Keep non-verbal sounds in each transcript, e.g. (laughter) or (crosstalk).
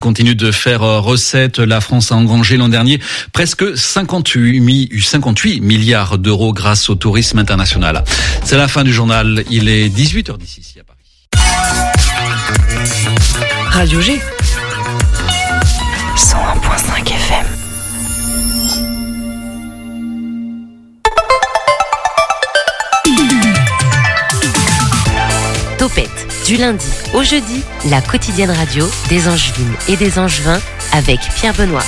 continue de faire euh, recette. La France a engrangé l'an dernier presque 58, milliards d'euros grâce au tourisme international. C'est la fin du journal. Il est 18h d'ici à Paris. Radio G. 101.5 FM. Topette du lundi au jeudi, la quotidienne radio des Angevines et des Angevins avec Pierre Benoît.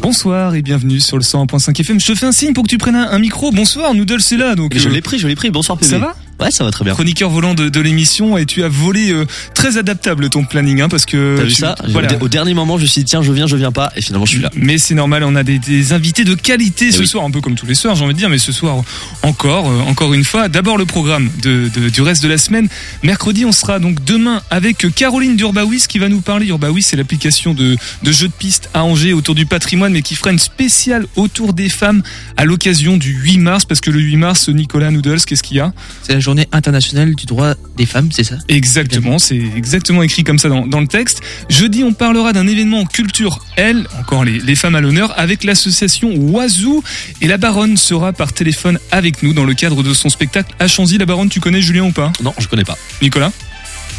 Bonsoir et bienvenue sur le 101.5 FM. Je te fais un signe pour que tu prennes un, micro. Bonsoir, Noodle c'est là. Donc, je euh, l'ai pris, je l'ai pris. Bonsoir Ça va? Ouais, ça va très bien. Chroniqueur volant de, de l'émission et tu as volé euh, très adaptable ton planning hein, parce que T'as vu ça? Au dernier moment, je me suis dit tiens, je viens, je viens pas et finalement je suis là. Mais c'est normal, on a des, des invités de qualité eh ce soir, un peu comme tous les soirs, j'ai envie de dire, mais ce soir encore, euh, encore une fois. D'abord le programme de, de, du reste de la semaine. Mercredi, on sera donc demain avec Caroline d'Urbawis qui va nous parler. Urbawis, c'est l'application de, de jeux de piste à Angers autour du patrimoine, mais qui fera une spéciale autour des femmes à l'occasion du 8 mars, parce que le 8 mars, Nicolas Noodles, qu'est-ce qu'il y a? C'est la journée internationale du droit des femmes, c'est ça? Exactement, c'est exactement écrit comme ça dans, dans, le texte. Jeudi, on parlera d'un événement culture elle, encore les, les femmes à l'honneur, avec l'association Oiseau. Et la baronne sera par téléphone avec nous dans le cadre de son spectacle à Chanzy. La baronne, tu connais Julien ou pas? Non, je connais pas. Nicolas?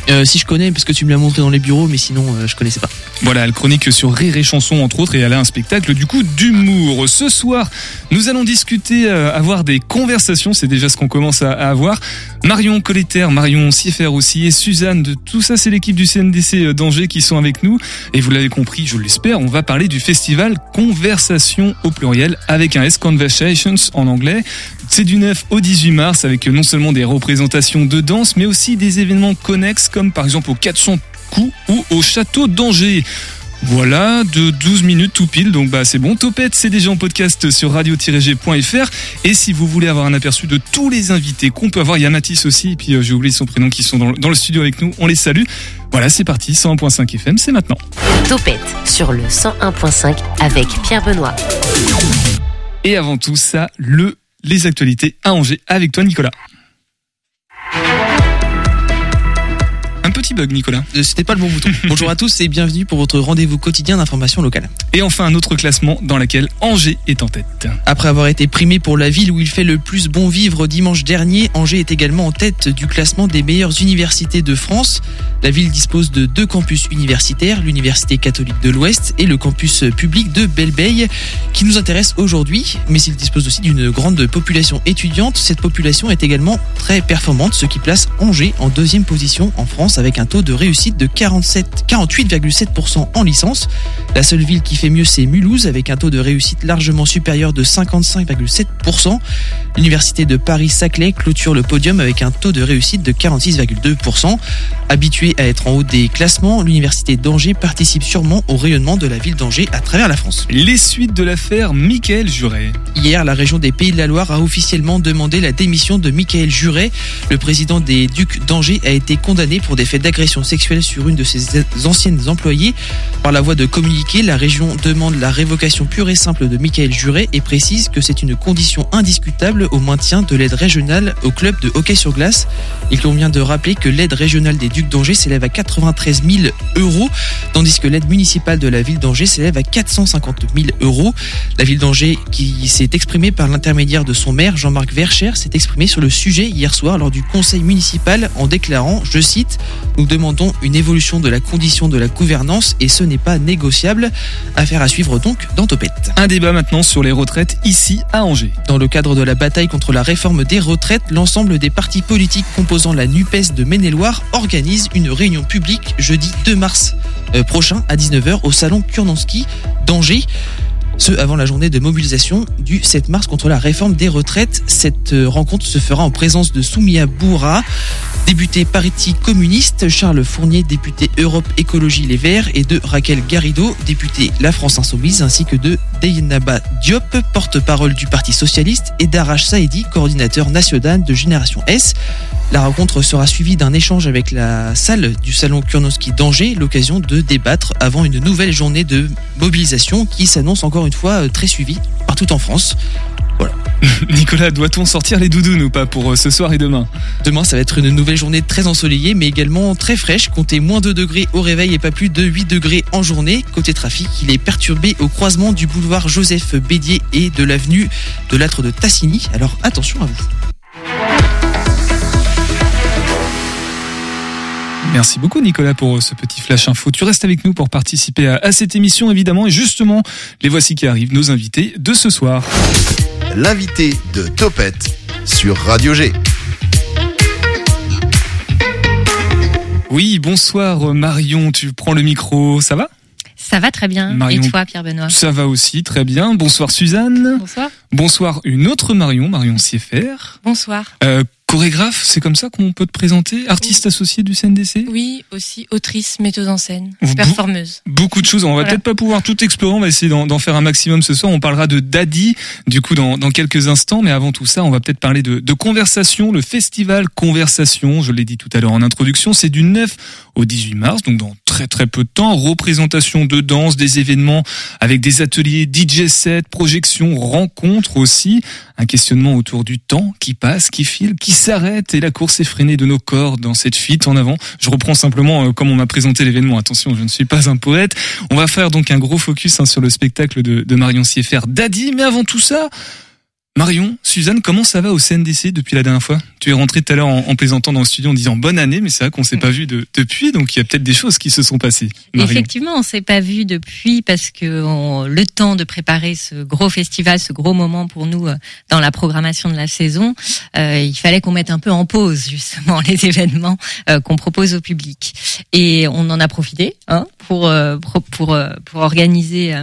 Euh, si je connais, parce que tu me l'as montré dans les bureaux, mais sinon euh, je connaissais pas. Voilà, elle chronique sur Rire et Chanson entre autres, et elle a un spectacle du coup d'humour. Ce soir, nous allons discuter, euh, avoir des conversations, c'est déjà ce qu'on commence à, avoir. Marion Colletter, Marion Sieffer aussi, et Suzanne, de tout ça c'est l'équipe du CNDC d'Angers qui sont avec nous. Et vous l'avez compris, je l'espère, on va parler du festival Conversation au pluriel, avec un S Conversations en anglais. C'est du 9 au 18 mars avec non seulement des représentations de danse, mais aussi des événements connexes comme par exemple au 400 coups ou au château d'Angers. Voilà, de 12 minutes tout pile, donc bah c'est bon. Topette, c'est déjà en podcast sur radio-g.fr. Et si vous voulez avoir un aperçu de tous les invités qu'on peut avoir, il y a Mathis aussi, et puis euh, j'ai oublié son prénom, qui sont dans, dans, le studio avec nous, on les salue. Voilà, c'est parti, 101.5 FM, c'est maintenant. Topette sur le 101.5 avec Pierre Benoît. Et avant tout ça, le les actualités à Angers avec toi Nicolas. Petit bug, Nicolas. Euh, C'était pas le bon bouton. (laughs) Bonjour à tous et bienvenue pour votre rendez-vous quotidien d'information locale. Et enfin, un autre classement dans lequel Angers est en tête. Après avoir été primé pour la ville où il fait le plus bon vivre dimanche dernier, Angers est également en tête du classement des meilleures universités de France. La ville dispose de deux campus universitaires, l'Université catholique de l'Ouest et le campus public de Belleveille, qui nous intéresse aujourd'hui. Mais il dispose aussi d'une grande population étudiante. Cette population est également très performante, ce qui place Angers en deuxième position en France avec un taux de réussite de 48,7% en licence. La seule ville qui fait mieux, c'est Mulhouse avec un taux de réussite largement supérieur de 55,7%. L'université de Paris-Saclay clôture le podium avec un taux de réussite de 46,2%. Habituée à être en haut des classements, l'université d'Angers participe sûrement au rayonnement de la ville d'Angers à travers la France. Les suites de l'affaire Michael Juret. Hier, la région des Pays de la Loire a officiellement demandé la démission de Michael Juret. Le président des Ducs d'Angers a été condamné pour des faits d'agression sexuelle sur une de ses anciennes employées. Par la voie de communiqué, la région demande la révocation pure et simple de Michael Juret et précise que c'est une condition indiscutable au maintien de l'aide régionale au club de hockey sur glace. Il convient de rappeler que l'aide régionale des Ducs d'Angers s'élève à 93 000 euros, tandis que l'aide municipale de la ville d'Angers s'élève à 450 000 euros. La ville d'Angers, qui s'est exprimée par l'intermédiaire de son maire Jean-Marc Vercher, s'est exprimée sur le sujet hier soir lors du conseil municipal en déclarant, je cite, nous demandons une évolution de la condition de la gouvernance et ce n'est pas négociable. Affaire à suivre donc dans Topette. Un débat maintenant sur les retraites ici à Angers. Dans le cadre de la bataille contre la réforme des retraites, l'ensemble des partis politiques composant la NUPES de Maine-et-Loire organise une réunion publique jeudi 2 mars euh, prochain à 19h au salon Kurnanski d'Angers. Ce avant la journée de mobilisation du 7 mars contre la réforme des retraites. Cette euh, rencontre se fera en présence de Soumia Boura, député pariti communiste, Charles Fournier, député Europe Écologie Les Verts, et de Raquel Garrido, député La France Insoumise, ainsi que de Deynaba Diop, porte-parole du Parti Socialiste, et d'Arach Saïdi, coordinateur national de Génération S. La rencontre sera suivie d'un échange avec la salle du salon Kurnowski d'Angers, l'occasion de débattre avant une nouvelle journée de mobilisation qui s'annonce encore une fois très suivie partout en France. Voilà. (laughs) Nicolas, doit-on sortir les doudounes ou pas pour euh, ce soir et demain? Demain, ça va être une nouvelle journée très ensoleillée, mais également très fraîche. Comptez moins 2 degrés au réveil et pas plus de 8 degrés en journée. Côté trafic, il est perturbé au croisement du boulevard Joseph Bédier et de l'avenue de l'âtre de Tassigny. Alors attention à vous. Merci beaucoup Nicolas pour euh, ce petit flash info. Tu restes avec nous pour participer à, à cette émission évidemment et justement les voici qui arrivent, nos invités de ce soir. L'invité de Topette sur Radio G. Oui, bonsoir euh, Marion, tu prends le micro, ça va? Ça va très bien. Marion. Et toi, Pierre Benoît Ça va aussi, très bien. Bonsoir Suzanne. Bonsoir. Bonsoir une autre Marion, Marion Sieffer. Bonsoir. Euh, chorégraphe, c'est comme ça qu'on peut te présenter Artiste associé du CNDC Oui, aussi autrice, metteuse en scène, performeuse. Beaucoup de choses. On va Voilà. peut-être pas pouvoir tout explorer. On va essayer d'en d'en faire un maximum ce soir. On parlera de Daddy, du coup, dans, dans quelques instants. Mais avant tout ça, on va peut-être parler de, de Conversation, le festival Conversation. Je l'ai dit tout à l'heure en introduction. C'est du 9 au 18 mars, donc dans très très peu de temps. Représentation de danse, des événements avec des ateliers DJ set, projections, rencontres aussi. Un questionnement autour du temps qui passe, qui file, qui s'arrête et la course effrénée de nos corps dans cette fuite en avant. Je reprends simplement euh, comme on m'a présenté l'événement. Attention, je ne suis pas un poète. On va faire donc un gros focus hein, sur le spectacle de, de Marion Sieffer, Daddy. Mais avant tout ça, Marion, Suzanne, comment ça va au CNDC depuis la dernière fois? Tu es rentrée tout à l'heure en, en plaisantant dans le studio en disant bonne année, mais c'est vrai qu'on s'est pas vu de- depuis, donc il y a peut-être des choses qui se sont passées. Marion. Effectivement, on s'est pas vu depuis parce que on- le temps de préparer ce gros festival, ce gros moment pour nous euh, dans la programmation de la saison, euh, il fallait qu'on mette un peu en pause justement (laughs) les événements euh, qu'on propose au public. Et on en a profité hein, pour pour pour, pour organiser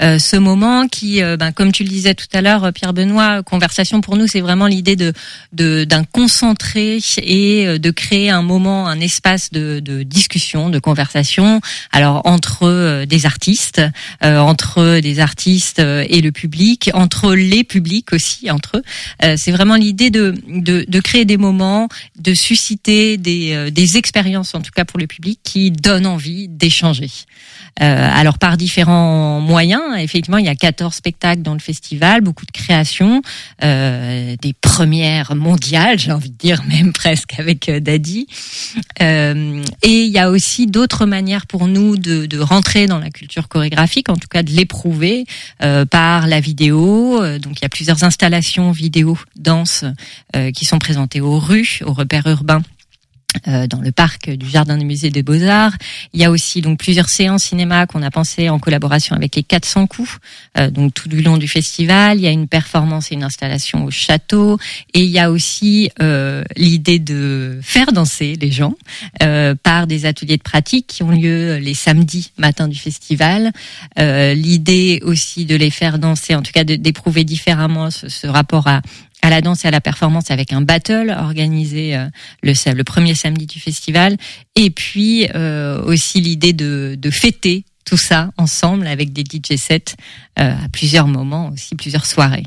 ce moment qui, euh, ben, comme tu le disais tout à l'heure, euh, Pierre Benoît, conversation pour nous, c'est vraiment l'idée de d'un concentré et euh, de créer un moment, un espace de, de discussion, de conversation. Alors entre euh, des artistes, euh, entre des artistes euh, et le public, entre les publics aussi, entre eux. Euh, c'est vraiment l'idée de, de de créer des moments, de susciter des euh, des expériences, en tout cas pour le public, qui donnent envie d'échanger. Euh, alors par différents moyens, effectivement, il y a 14 spectacles dans le festival, beaucoup de créations, euh, des premières mondiales, j'ai envie de dire (laughs) même presque avec euh, Daddy. Et il y a aussi d'autres manières pour nous de, de rentrer dans la culture chorégraphique, en tout cas de l'éprouver par la vidéo. Donc il y a plusieurs installations vidéo danse qui sont présentées aux rues, aux repères urbains euh, dans le parc du Jardin du Musée des Beaux-Arts. Il y a aussi donc plusieurs séances cinéma qu'on a pensé en collaboration avec les 400 coups, euh, donc tout du long du festival. Il y a une performance et une installation au château, et il y a aussi euh, l'idée de faire danser les gens euh, par des ateliers de pratique qui ont lieu les samedis matins du festival. Euh, l'idée aussi de les faire danser, en tout cas d'éprouver différemment ce rapport à à la danse et à la performance avec un battle organisé euh, le, le premier samedi du festival. Et puis euh, aussi l'idée de, de fêter tout ça ensemble avec des DJ sets euh, à plusieurs moments, aussi plusieurs soirées.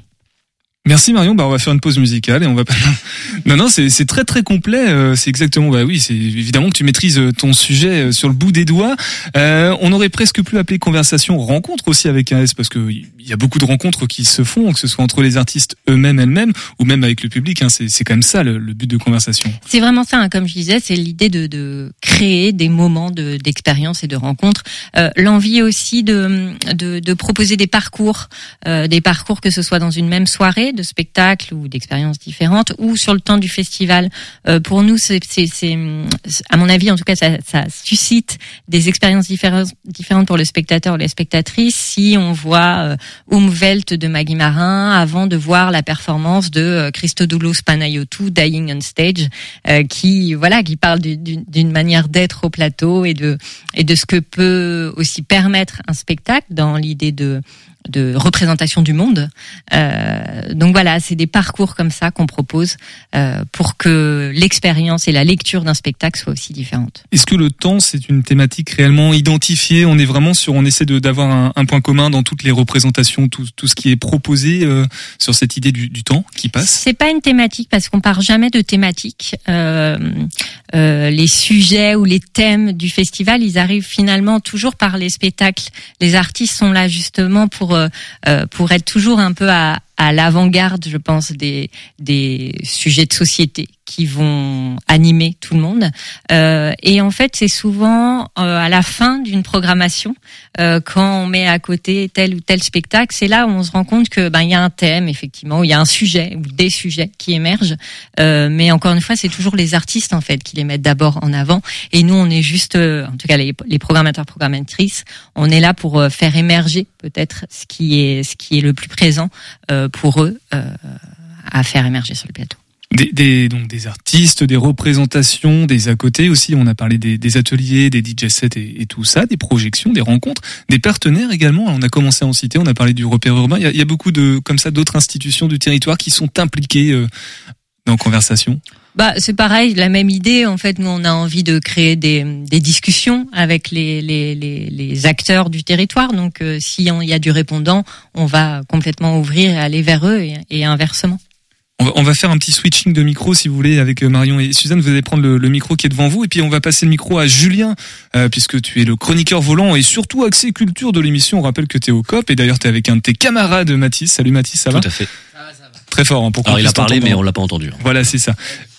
Merci Marion, bah on va faire une pause musicale et on va pas. (laughs) non non, c'est très très complet. euh, c'est exactement bah oui, c'est évidemment que tu maîtrises euh, ton sujet euh, sur le bout des doigts. Euh, on aurait presque pu appeler conversation rencontre aussi avec un S parce que il y a beaucoup de rencontres qui se font, que ce soit entre les artistes eux-mêmes, elles-mêmes, ou même avec le public. Hein, c'est c'est quand même ça le, le but de conversation. C'est vraiment ça, hein, comme je disais, c'est l'idée de, de créer des moments de- d'expérience et de rencontre. Euh, L'envie aussi de, de, de proposer des parcours, euh, des parcours que ce soit dans une même soirée de spectacle ou d'expériences différentes, ou sur le temps du festival. Euh, pour nous, c'est, à mon avis, en tout cas, ça, ça suscite des expériences différentes, différentes pour le spectateur ou les spectatrices si on voit euh, de Maggie Marin avant de voir la performance de euh, Christodoulos Panayotou Dying on Stage euh, qui voilà qui parle du- d'une d'une manière d'être au plateau et de et de ce que peut aussi permettre un spectacle dans l'idée de de représentation du monde. Euh, donc voilà, c'est des parcours comme ça qu'on propose euh, pour que l'expérience et la lecture d'un spectacle soient aussi différentes. Est-ce que le temps c'est une thématique réellement identifiée? On est vraiment sur, on essaie d'avoir un, un point commun dans toutes les représentations, tout, tout ce qui est proposé euh, sur cette idée du, du temps qui passe? C'est pas une thématique parce qu'on part jamais de thématique. Euh, euh, les sujets ou les thèmes du festival, ils arrivent finalement toujours par les spectacles. Les artistes sont là justement pour euh, euh, pour être toujours un peu à à l'avant-garde, je pense, des, des sujets de société qui vont animer tout le monde. Euh, et en fait, c'est souvent euh, à la fin d'une programmation, euh, quand on met à côté tel ou tel spectacle, c'est là où on se rend compte que ben il y a un thème effectivement, il y a un sujet ou des sujets qui émergent. Euh, mais encore une fois, c'est toujours les artistes en fait qui les mettent d'abord en avant. Et nous, on est juste, euh, en tout cas les, les programmateurs programmatrices, on est là pour euh, faire émerger peut-être ce qui est ce qui est le plus présent pour eux à faire émerger sur le plateau. Des, donc des artistes, des représentations, des à côté aussi. On a parlé des, ateliers, des DJ sets et, tout ça, des projections, des rencontres, des partenaires également. On a commencé à en citer. On a parlé du repère urbain. Il y a, il y a beaucoup de comme ça d'autres institutions du territoire qui sont impliquées euh, dans conversation. Bah, c'est pareil, la même idée. En fait, nous, on a envie de créer des, des discussions avec les, les, les, les, acteurs du territoire. Donc, euh, s'il y a du répondant, on va complètement ouvrir et aller vers eux et, et inversement. On va, on va, faire un petit switching de micro, si vous voulez, avec Marion et Suzanne. Vous allez prendre le, le, micro qui est devant vous, et puis on va passer le micro à Julien, euh, puisque tu es le chroniqueur volant et surtout axé culture de l'émission. On rappelle que tu es au COP, et d'ailleurs tu es avec un de tes camarades, Mathis. Salut Mathis, ça va Tout à fait. Très fort. Hein, pour Alors il a parlé, mais on l'a pas entendu. Voilà, c'est ça.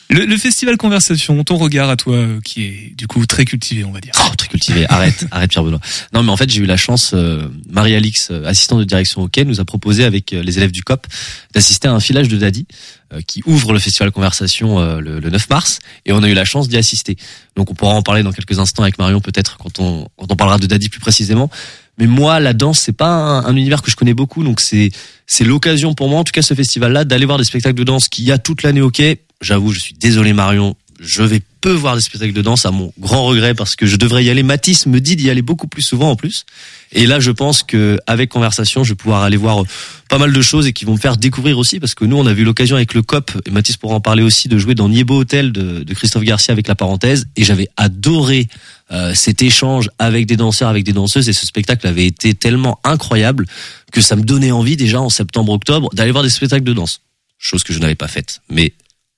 Le, le, festival Conversation, ton regard à toi, euh, qui est du coup très cultivé, on va dire. Oh, très cultivé. Arrête, (laughs) arrête Pierre Benoît. Non, mais en fait, j'ai eu la chance. Euh, Marie-Alix, euh, assistante de direction au Quai, nous a proposé avec euh, les élèves du COP d'assister à un filage de Daddy euh, qui ouvre le festival Conversation euh, le, le, 9 mars, et on a eu la chance d'y assister. Donc, on pourra en parler dans quelques instants avec Marion, peut-être quand on quand on parlera de Daddy plus précisément. Mais moi, la danse, c'est pas un, un, univers que je connais beaucoup, donc c'est c'est l'occasion pour moi, en tout cas, ce festival-là, d'aller voir des spectacles de danse qu'il y a toute l'année au Quai J'avoue, je suis désolé Marion, je vais peu voir des spectacles de danse à mon grand regret parce que je devrais y aller. Mathis me dit d'y aller beaucoup plus souvent en plus. Et là, je pense que avec conversation, je vais pouvoir aller voir pas mal de choses et qui vont me faire découvrir aussi parce que nous, on a eu l'occasion avec le COP et Mathis pourra en parler aussi de jouer dans Niebo Hotel de, de Christophe Garcia avec la parenthèse et j'avais adoré euh, cet échange avec des danseurs, avec des danseuses et ce spectacle avait été tellement incroyable que ça me donnait envie déjà en septembre-octobre d'aller voir des spectacles de danse. Chose que je n'avais pas faite. Mais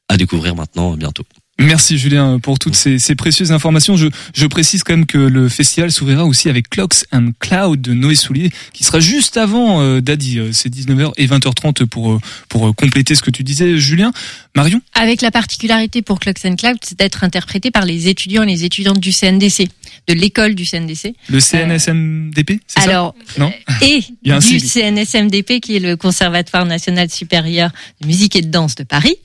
à découvrir maintenant bientôt. Merci Julien pour toutes ces, ces précieuses informations. Je, je, précise quand même que le festival s'ouvrira aussi avec Clocks and Cloud de Noé Soulier, qui sera juste avant euh, Daddy. C'est 19h et 20h30 pour pour compléter ce que tu disais, Julien. Marion? Avec la particularité pour Clocks and Cloud, c'est d'être interprété par les étudiants et les étudiantes du CNDC, de l'école du CNDC. Le CNSMDP, c'est ça? Alors, non? (laughs) et du CNSMDP, qui est le Conservatoire national supérieur de musique et de danse de Paris.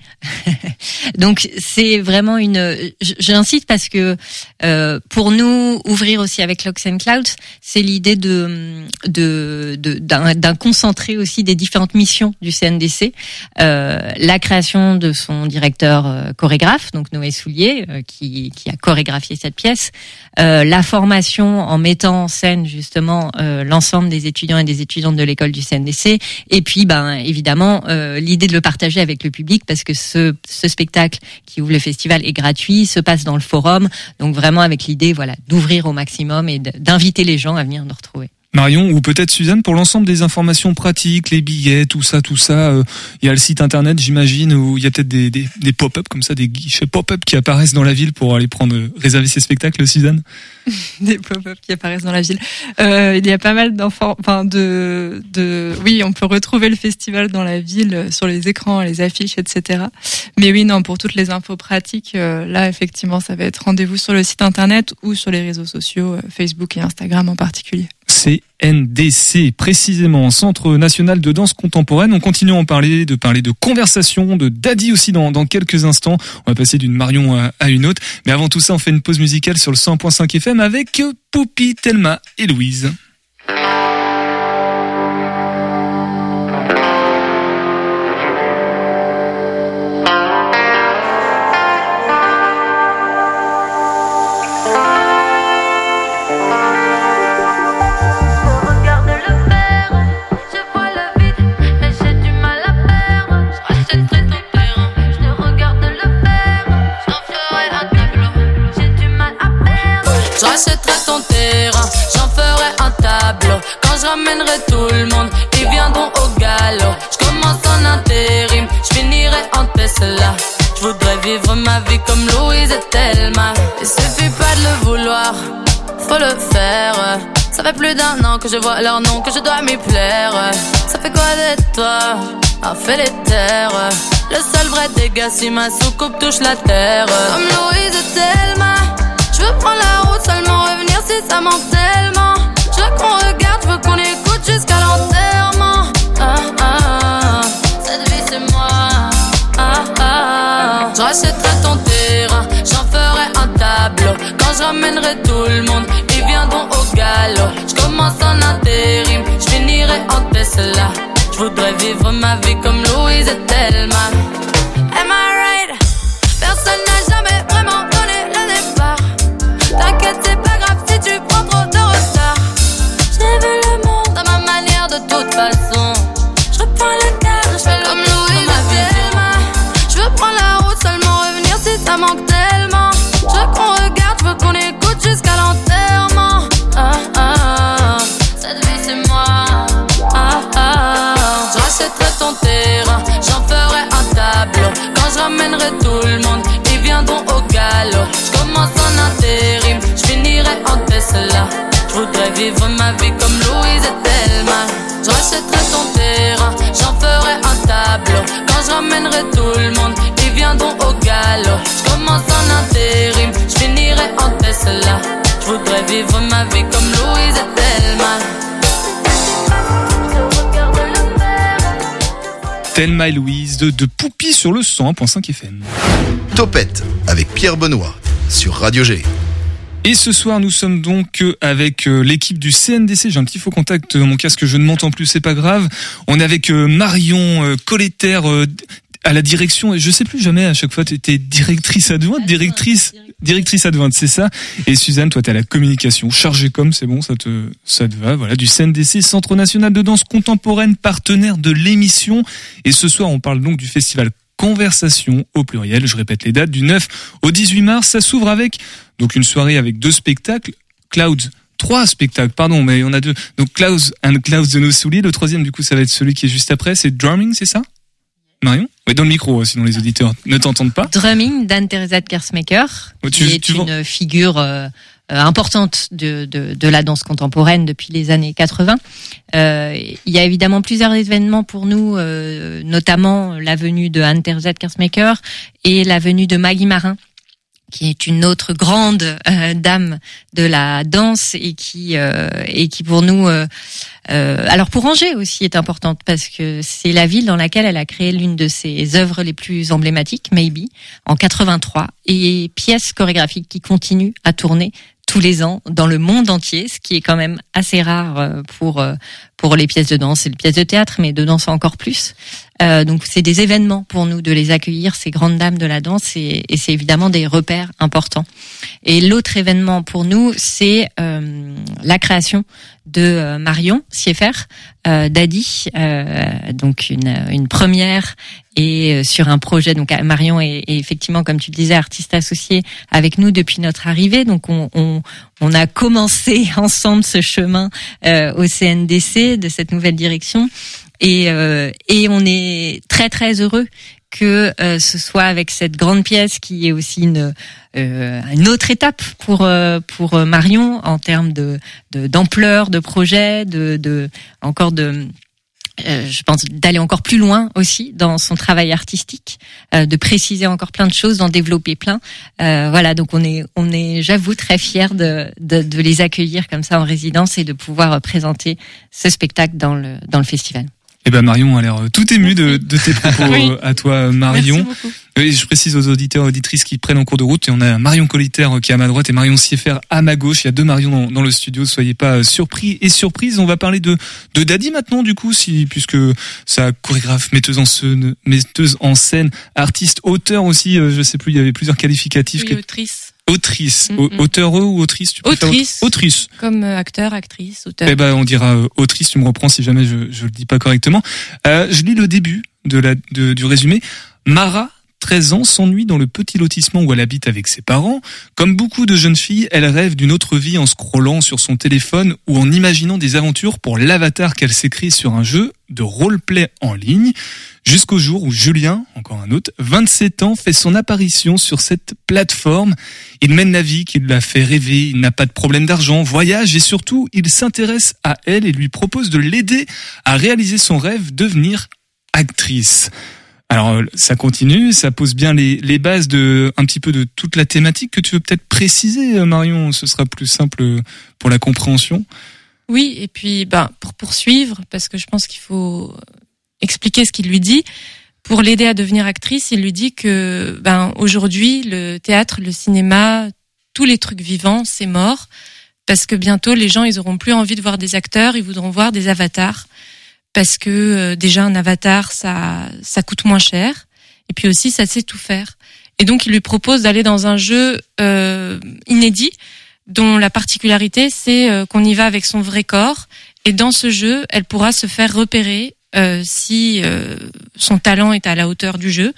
(laughs) Donc, c'est vraiment une. J'insiste parce que euh, pour nous ouvrir aussi avec Clocks and Clouds, c'est l'idée de de d'un de, concentré aussi des différentes missions du CNDC, euh, la création de son directeur euh, chorégraphe, donc Noé Soulier, euh, qui qui a chorégraphié cette pièce, euh, la formation en mettant en scène justement l'ensemble des étudiants et des étudiantes de l'école du CNDC, et puis ben évidemment l'idée de le partager avec le public parce que ce ce spectacle qui ouvre le festival est gratuit, se passe dans le forum, donc vraiment avec l'idée voilà d'ouvrir au maximum et d'inviter les gens à venir nous retrouver. Marion ou peut-être Suzanne pour l'ensemble des informations pratiques, les billets, tout ça, tout ça. Il euh, y a le site internet, j'imagine, où il y a peut-être des, pop-up comme ça, des guichets pop-up qui apparaissent dans la ville pour aller prendre réserver ces spectacles, Suzanne? (laughs) des pop-up qui apparaissent dans la ville. Euh, il y a pas mal d'enfants, enfin de, de, oui, on peut retrouver le festival dans la ville sur les écrans, les affiches, etc. Mais oui, non, pour toutes les infos pratiques, euh, là effectivement, ça va être rendez-vous sur le site internet ou sur les réseaux sociaux, euh, Facebook et Instagram en particulier. CNDC, précisément Centre National de Danse Contemporaine. On continue à en parler, de parler de conversation, de Daddy aussi dans, quelques instants. On va passer d'une Marion à, à, une autre. Mais avant tout ça, on fait une pause musicale sur le 100.5 FM avec Poupie, Thelma et Louise. Je vois leur nom, que je dois m'y plaire. Ça fait quoi d'être toi? A fait les terres. Le seul vrai dégât si ma soucoupe touche la terre. Comme Louise et Thelma, je veux prendre la route, seulement revenir si ça manque tellement. Je veux qu'on regarde, je veux qu'on écoute jusqu'à l'enterrement. Ah, ah, ah. Cette vie c'est moi. Ah, ah. Je rachèterai ton terrain, j'en ferai un tableau. Quand je ramènerai tout le monde, viendront au galop. Je commence en intérim, je finirai en Tesla. Je voudrais vivre ma vie comme Louise et Thelma. Am I right? Personne n'a jamais vraiment donné le départ. T'inquiète, c'est pas grave si tu prends trop de retard. J'ai vu le monde à ma manière de toute façon. Je reprends le cadre, je fais comme Louise et Thelma. Je veux prendre la route, seulement revenir si ça manque Quand je ramènerai tout le monde, ils viendront au galop. Je commence en intérim, je finirai en Tesla. Je voudrais vivre ma vie comme Louise et Thelma. Je ton terrain, j'en ferai un tableau. Quand je ramènerai tout le monde, ils viendront au galop. Je commence en intérim, je finirai en Tesla. Je voudrais vivre ma vie comme Louise et Thelma. Thelma et Louise de, de Poupie sur le 100.5 FM. Topette avec Pierre Benoît sur Radio G. Et ce soir, nous sommes donc euh, avec euh, l'équipe du CNDC. J'ai un petit faux contact dans mon casque, je ne m'entends plus, c'est pas grave. On est avec euh, Marion euh, Colletter euh, à la direction. Je sais plus jamais, à chaque fois, tu étais directrice adjointe, directrice, directrice adjointe, c'est ça. Et Suzanne, toi, tu à la communication, chargée comme, c'est bon, ça te, ça te va. Voilà, du CNDC, Centre National de Danse Contemporaine, partenaire de l'émission. Et ce soir, on parle donc du festival Conversation au pluriel. Je répète les dates du 9 au 18 mars. Ça s'ouvre avec donc une soirée avec deux spectacles. Clouds, trois spectacles, pardon, mais il y en a deux. Donc Clouds and Clouds de nos souliers. Le troisième, du coup, ça va être celui qui est juste après. C'est Drumming, c'est ça? Marion? Oui, dans le micro, hein, sinon les auditeurs ne t'entendent pas. Drumming d'Anne-Thérèse Kersmaker, tu- qui est vends- une figure euh, euh, importante de, de, de la danse contemporaine depuis les années 80. Euh, il y a évidemment plusieurs événements pour nous, euh, notamment la venue de Anne-Thérèse Kersmaker et la venue de Maggie Marin qui est une autre grande euh, dame de la danse et qui euh, et qui pour nous euh, euh, alors pour Angers aussi est importante parce que c'est la ville dans laquelle elle a créé l'une de ses œuvres les plus emblématiques, Maybe, en 83, et pièce chorégraphique qui continue à tourner tous les ans dans le monde entier, ce qui est quand même assez rare euh, pour pour les pièces de danse et les pièces de théâtre, mais de danse encore plus. Euh, donc c'est des événements pour nous de les accueillir, ces grandes dames de la danse, et, et c'est évidemment des repères importants. Et l'autre événement pour nous, c'est euh, la création de euh, Marion Sieffer, euh, Dadi, euh, donc une, une première et euh, sur un projet. Donc Marion est, est effectivement, comme tu le disais, artiste associée avec nous depuis notre arrivée. Donc on, on, on a commencé (laughs) ensemble ce chemin euh, au CNDC de cette nouvelle direction. Et, euh, et on est très très heureux que euh, ce soit avec cette grande pièce qui est aussi une une autre étape pour pour Marion en termes de de- d'ampleur de, projet de de encore de euh, je pense d'aller encore plus loin aussi dans son travail artistique, euh, de préciser encore plein de choses, d'en développer plein. Euh, voilà, donc on est, on est, j'avoue, très fiers de, de, de les accueillir comme ça en résidence et de pouvoir présenter ce spectacle dans le dans le festival. Eh ben Marion a l'air euh, tout ému de, de tes (laughs) propos Oui. euh, à toi Marion. Merci beaucoup. Et je précise aux auditeurs et auditrices qui prennent en cours de route, et on a Marion Coliter qui est à ma droite et Marion Sieffer à ma gauche. Il y a deux Marion dans, dans le studio, soyez pas euh, surpris et surprises. On va parler de, de Daddy maintenant du coup, si puisque sa chorégraphe, metteuse en scène, metteuse en scène, artiste, auteur aussi. euh, je sais plus, il y avait plusieurs qualificatifs. Oui, autrice. autrice, Mm, mm. auteur ou autrice, tu Autrice. Autrice. Comme euh, acteur, actrice, auteur. Eh ben, on dira euh, autrice. Tu me reprends si jamais je je le dis pas correctement. Euh, je lis le début de la de- du résumé. Mara. 13 ans, s'ennuie dans le petit lotissement où elle habite avec ses parents. Comme beaucoup de jeunes filles, elle rêve d'une autre vie en scrollant sur son téléphone ou en imaginant des aventures pour l'avatar qu'elle s'écrit sur un jeu de roleplay en ligne. Jusqu'au jour où Julien, encore un autre, 27 ans, fait son apparition sur cette plateforme. Il mène la vie qui l'a fait rêver, il n'a pas de problème d'argent, voyage et surtout, il s'intéresse à elle et lui propose de l'aider à réaliser son rêve, devenir actrice. Alors euh, ça continue, ça pose bien les, les bases de un petit peu de toute la thématique que tu veux peut-être préciser, euh, Marion. Ce sera plus simple euh, pour la compréhension. Oui, et puis ben, pour poursuivre, parce que je pense qu'il faut expliquer ce qu'il lui dit. Pour l'aider à devenir actrice, il lui dit que ben, aujourd'hui, le théâtre, le cinéma, tous les trucs vivants, c'est mort. Parce que bientôt, les gens, ils auront plus envie de voir des acteurs, ils voudront voir des avatars. Parce que euh, déjà, un avatar, ça, ça coûte moins cher. Et puis aussi, ça sait tout faire. Et donc, il lui propose d'aller dans un jeu euh, inédit, dont la particularité, c'est euh, qu'on y va avec son vrai corps. Et dans ce jeu, elle pourra se faire repérer euh, si euh, son talent est à la hauteur du jeu.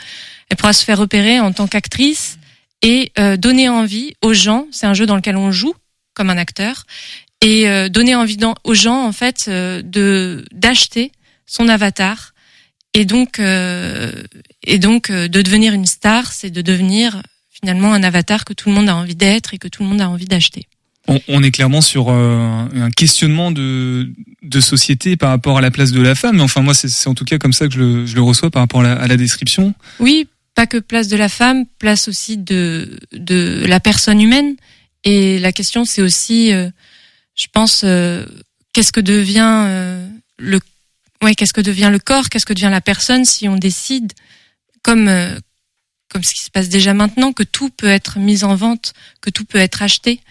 Elle pourra se faire repérer en tant qu'actrice et euh, donner envie aux gens. C'est un jeu dans lequel on joue comme un acteur et euh, donner envie aux gens en fait euh, de d'acheter son avatar et donc euh, et donc de devenir une star, c'est de devenir finalement un avatar que tout le monde a envie d'être et que tout le monde a envie d'acheter. On, on est clairement sur un questionnement de, de société par rapport à la place de la femme. Mais enfin, moi, c'est c'est en tout cas comme ça que je le, je le reçois par rapport à la, à la description. Oui, pas que place de la femme, place aussi de de la personne humaine. Et la question, c'est aussi, euh, je pense, euh, qu'est-ce que devient euh, le, ouais, qu'est-ce que devient le corps, qu'est-ce que devient la personne si on décide, comme euh, comme ce qui se passe déjà maintenant, que tout peut être mis en vente, que tout peut être acheté.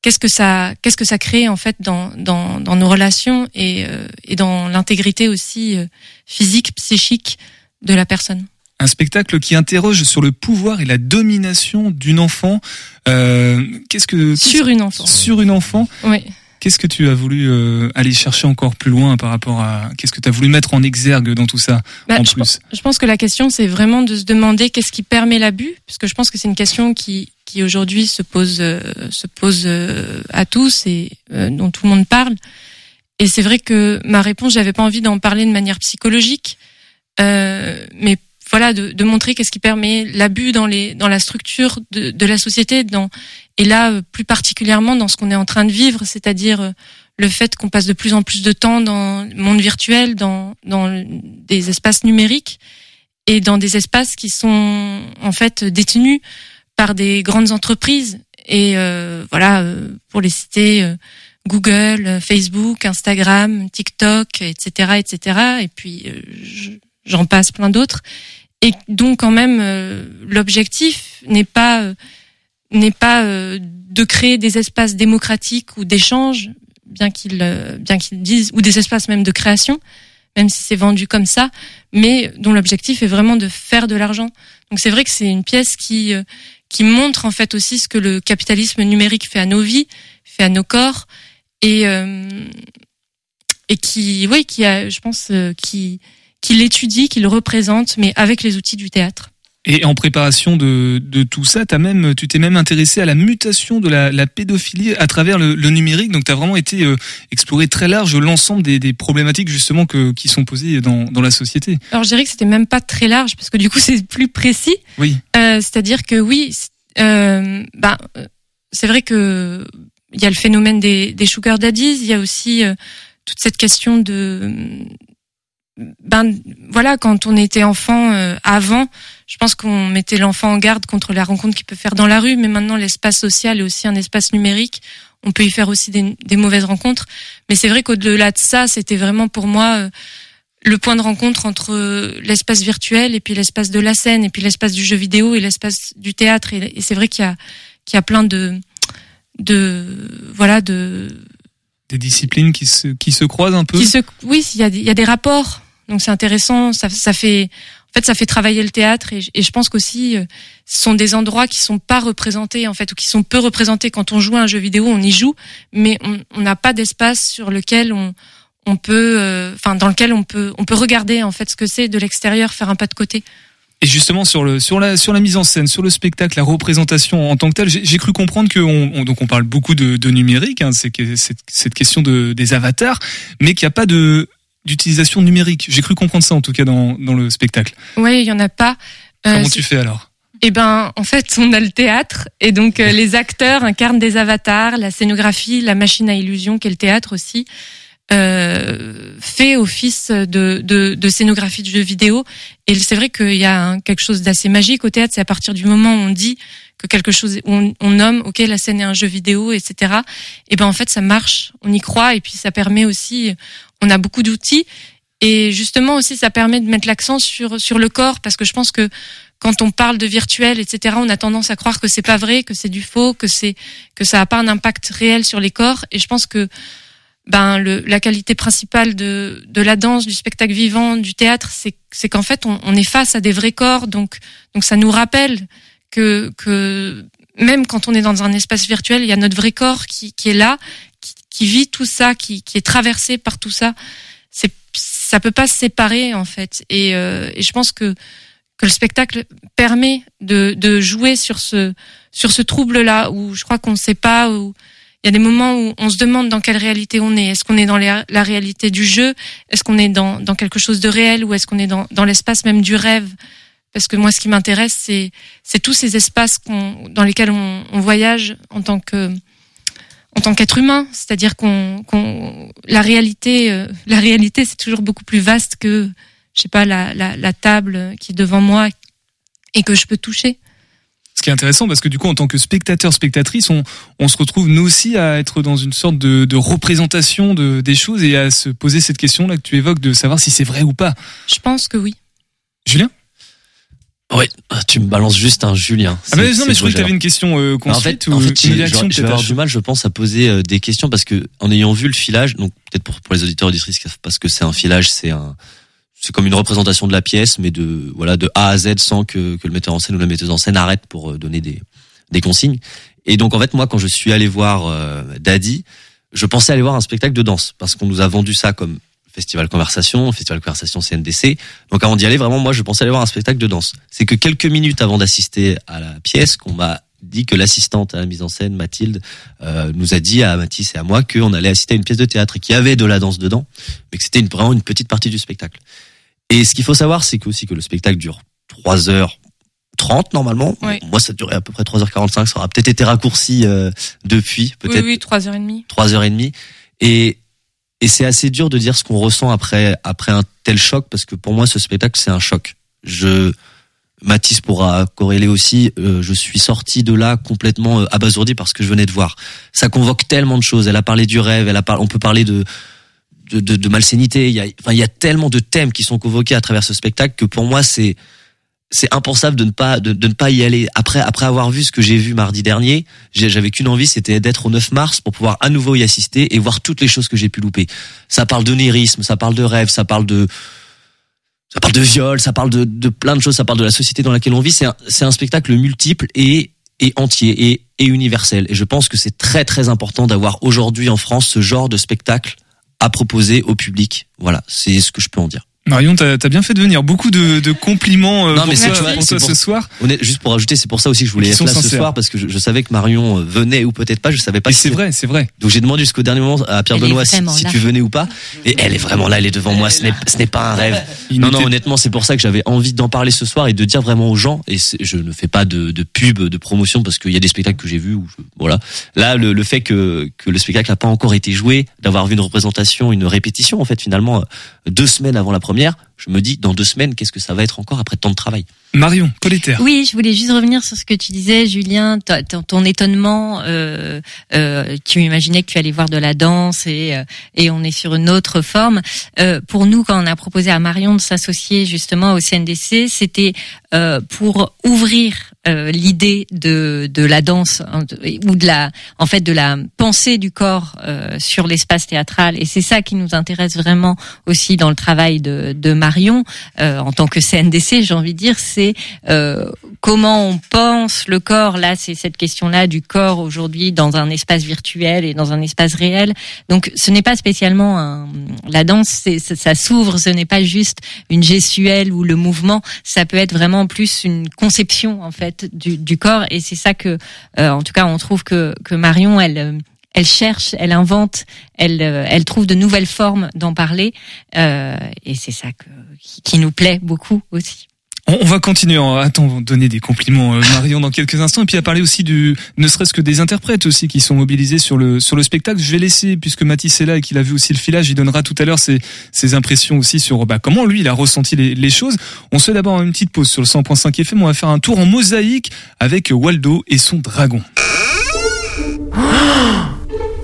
Qu'est-ce que ça, qu'est-ce que ça crée en fait dans dans, dans nos relations et euh, et dans l'intégrité aussi euh, physique, psychique de la personne? Un spectacle qui interroge sur le pouvoir et la domination d'une enfant. Euh, Qu'est-ce que Sur une enfant. sur une enfant Oui. Qu'est-ce que tu as voulu euh, aller chercher encore plus loin par rapport à qu'est-ce que tu as voulu mettre en exergue dans tout ça Bah, en je, plus je pense que la question, c'est vraiment de se demander qu'est-ce qui permet l'abus, parce que je pense que c'est une question qui, qui aujourd'hui se pose, euh, se pose à tous et dont tout le monde parle. Et c'est vrai que ma réponse, j'avais pas envie d'en parler de manière psychologique, euh, mais voilà, de, montrer qu'est-ce qui permet l'abus dans les, dans la structure de, la société, et là euh, plus particulièrement dans ce qu'on est en train de vivre, c'est-à-dire euh, le fait qu'on passe de plus en plus de temps dans le monde virtuel, dans, dans des espaces numériques et dans des espaces qui sont en fait détenus par des grandes entreprises. Et euh, voilà, pour les citer, Google, Facebook, Instagram, TikTok, etc., etc. Et puis je- j'en passe plein d'autres. Et donc quand même, euh, l'objectif n'est pas euh, n'est pas euh, de créer des espaces démocratiques ou d'échange, bien qu'ils euh, bien qu'ils disent, ou des espaces même de création, même si c'est vendu comme ça, mais dont l'objectif est vraiment de faire de l'argent. Donc c'est vrai que c'est une pièce qui euh, qui montre en fait aussi ce que le capitalisme numérique fait à nos vies, fait à nos corps, et euh, et qui, oui, qui a, je pense, qui qui l'étudie, qui le représente, mais avec les outils du théâtre. Et en préparation de, de tout ça, as même, tu t'es même intéressé à la mutation de la, la pédophilie à travers le, le numérique. Donc, tu as vraiment été euh, explorer très large l'ensemble des, des problématiques justement que, qui sont posées dans, dans la société. Alors je dirais que c'était même pas très large parce que du coup (laughs) c'est plus précis. Oui. Euh, C'est-à-dire que oui, euh, bah, euh, c'est vrai que il y a le phénomène des, des sugar daddies, il y a aussi euh, toute cette question de ben voilà quand on était enfant euh, avant, je pense qu'on mettait l'enfant en garde contre la rencontre qu'il peut faire dans la rue, mais maintenant l'espace social est aussi un espace numérique. On peut y faire aussi des, des mauvaises rencontres, mais c'est vrai qu'au-delà de ça, c'était vraiment pour moi euh, le point de rencontre entre euh, l'espace virtuel et puis l'espace de la scène et puis l'espace du jeu vidéo et l'espace du théâtre et, et c'est vrai qu'il y a qu'il y a plein de de voilà de Des disciplines qui se, qui se croisent un peu. qui se oui il y a y a des rapports donc c'est intéressant. Ça ça fait en fait ça fait travailler le théâtre et, je- pense qu'aussi euh, ce sont des endroits qui sont pas représentés en fait ou qui sont peu représentés. Quand on joue à un jeu vidéo on y joue mais on n'a pas d'espace sur lequel on on peut euh, enfin dans lequel on peut on peut regarder en fait ce que c'est de l'extérieur faire un pas de côté. Et justement sur le sur la sur la mise en scène, sur le spectacle, la représentation en tant que telle, j'ai cru comprendre que on, on- donc on parle beaucoup de, numérique, hein, c'est cette question de des avatars, mais qu'il n'y a pas de d'utilisation numérique. J'ai cru comprendre ça en tout cas dans dans le spectacle. ouais il y en a pas Euh, Comment tu fais alors? Eh ben, en fait, on a le théâtre et donc euh, les acteurs incarnent des avatars, la scénographie, la machine à illusion qu'est le théâtre aussi euh, fait office de, de, de, scénographie de jeux vidéo. Et c'est vrai qu'il y a quelque chose d'assez magique au théâtre, c'est à partir du moment où on dit que quelque chose, on, on, nomme, ok, la scène est un jeu vidéo, etc. Et ben en fait, ça marche, on y croit, et puis ça permet aussi, on a beaucoup d'outils, et justement aussi, ça permet de mettre l'accent sur sur le corps, parce que je pense que quand on parle de virtuel, etc., on a tendance à croire que c'est pas vrai, que c'est du faux, que c'est que ça a pas un impact réel sur les corps. Et je pense que ben le, la qualité principale de de la danse, du spectacle vivant, du théâtre, c'est c'est qu'en fait on, on, est face à des vrais corps. Donc donc ça nous rappelle que que même quand on est dans un espace virtuel, il y a notre vrai corps qui qui est là, qui, qui vit tout ça, qui qui est traversé par tout ça. C'est ça peut pas se séparer en fait. Et, euh, et je pense que que le spectacle permet de, de jouer sur ce sur ce trouble là où je crois qu'on ne sait pas où il y a des moments où on se demande dans quelle réalité on est. Est-ce qu'on est dans la réalité du jeu? Est-ce qu'on est dans, dans quelque chose de réel? Ou est-ce qu'on est dans, dans l'espace même du rêve? Parce que moi, ce qui m'intéresse, c'est c'est tous ces espaces dans lesquels on, on, voyage en tant que en tant qu'être humain. C'est-à-dire qu'on qu'on la réalité euh, la réalité c'est toujours beaucoup plus vaste que je sais pas, la, la, la table qui est devant moi et que je peux toucher. Ce qui est intéressant parce que du coup, en tant que spectateur, spectatrice, on, on se retrouve nous aussi à être dans une sorte de, de représentation de, des choses et à se poser cette question-là que tu évoques de savoir si c'est vrai ou pas. Je pense que oui. Julien? Oui, tu me balances juste un Julien. Ah mais non, mais je croyais que tu avais une question euh, en fait, en fait, je vais avoir du mal, je pense, à poser euh, des questions parce que en ayant vu le filage, donc peut-être pour, pour les auditeurs auditrices, parce que c'est un filage, c'est un c'est comme une représentation de la pièce, mais de voilà de A à Z sans que, que le metteur en scène ou la metteuse en scène arrête pour euh, donner des, des consignes. Et donc en fait moi quand je suis allé voir euh, Daddy, je pensais aller voir un spectacle de danse parce qu'on nous a vendu ça comme festival conversation, festival conversation CNDC. Donc avant d'y aller vraiment moi je pensais aller voir un spectacle de danse. C'est que quelques minutes avant d'assister à la pièce qu'on m'a dit que l'assistante à la mise en scène, Mathilde, euh, nous a dit à Mathis et à moi qu'on allait assister à une pièce de théâtre et qu'il y avait de la danse dedans, mais que c'était une, vraiment une petite partie du spectacle. Et ce qu'il faut savoir, c'est aussi que le spectacle dure 3 heures 30 normalement. Moi, ça durait à peu près 3h45. Ça aura peut-être été raccourci euh, depuis, peut-être. Oui, oui, 3h30. 3h30. Et, et c'est assez dur de dire ce qu'on ressent après, après un tel choc, parce que pour moi, ce spectacle, c'est un choc. Je, Mathis pourra corréler aussi, euh, je suis sorti de là complètement euh, abasourdi parce que je venais de voir. Ça convoque tellement de choses. Elle a parlé du rêve, elle a parlé, on peut parler de, de, de, de malsénité. Il y, a, enfin, il y a tellement de thèmes qui sont convoqués à travers ce spectacle que pour moi c'est c'est impensable de ne pas de, de, ne pas y aller. Après après avoir vu ce que j'ai vu mardi dernier, j'avais qu'une envie, c'était d'être au 9 mars pour pouvoir à nouveau y assister et voir toutes les choses que j'ai pu louper. Ça parle d'onérisme, ça parle de rêve, ça parle de ça parle de viol, ça parle de, de plein de choses, ça parle de la société dans laquelle on vit. C'est un, c'est un spectacle multiple et et entier et, et universel. Et je pense que c'est très très important d'avoir aujourd'hui en France ce genre de spectacle à proposer au public. Voilà, c'est ce que je peux en dire. Marion, t'as as bien fait de venir. Beaucoup de, de compliments euh, non, pour, mais toi, vois, pour toi ce soir. juste pour ajouter, c'est pour ça aussi que je voulais être là ce soir parce que je, je savais que Marion euh, venait ou peut-être pas. Je savais pas. C'est vrai, c'est vrai. Donc j'ai demandé jusqu'au dernier moment à Pierre Benoît si, si tu venais ou pas. Et elle est vraiment là, elle est devant moi. Ce n'est ce n'est pas un rêve. (laughs) non, non, honnêtement, c'est pour ça que j'avais envie d'en parler ce soir et de dire vraiment aux gens. Et je ne fais pas de, de pub, de promotion parce qu'il y a des spectacles que j'ai vus. Où voilà. Là, le, le fait que que le spectacle n'a pas encore été joué, d'avoir vu une représentation, une répétition en fait finalement euh, deux semaines avant la première première je me dis dans deux semaines, qu'est-ce que ça va être encore après tant de travail Marion, Politaire. Oui, je voulais juste revenir sur ce que tu disais, Julien, ton, étonnement. Euh, euh, tu imaginais que tu allais voir de la danse et, euh, et on est sur une autre forme. Euh, pour nous, quand on a proposé à Marion de s'associer justement au CNDC, c'était euh, pour ouvrir euh, l'idée de, de la danse hein, ou de la en fait de la pensée du corps sur l'espace théâtral et c'est ça qui nous intéresse vraiment aussi dans le travail de, de Marion en tant que CNDC j'ai envie de dire c'est euh, comment on pense le corps. Là, c'est cette question-là du corps aujourd'hui dans un espace virtuel et dans un espace réel. Donc, ce n'est pas spécialement un, la danse, ça, ça s'ouvre. Ce n'est pas juste une gestuelle ou le mouvement. Ça peut être vraiment plus une conception en fait du, du corps. Et c'est ça que, euh, en tout cas, on trouve que, que Marion, elle elle cherche, elle invente, elle, euh, elle trouve de nouvelles formes d'en parler, euh, et c'est ça que, qui nous plaît beaucoup aussi. On, on va continuer à attends, donner des compliments euh, Marion dans quelques instants et puis à parler aussi du ne serait-ce que des interprètes aussi qui sont mobilisés sur le sur le spectacle. Je vais laisser puisque Mathis est là et qu'il a vu aussi le filage, il donnera tout à l'heure ses, ses impressions aussi sur bah, comment lui il a ressenti les, les choses. On se fait d'abord une petite pause sur le 100.5 FM, on va faire un tour en mosaïque avec Waldo et son dragon. (gasps) (gasps)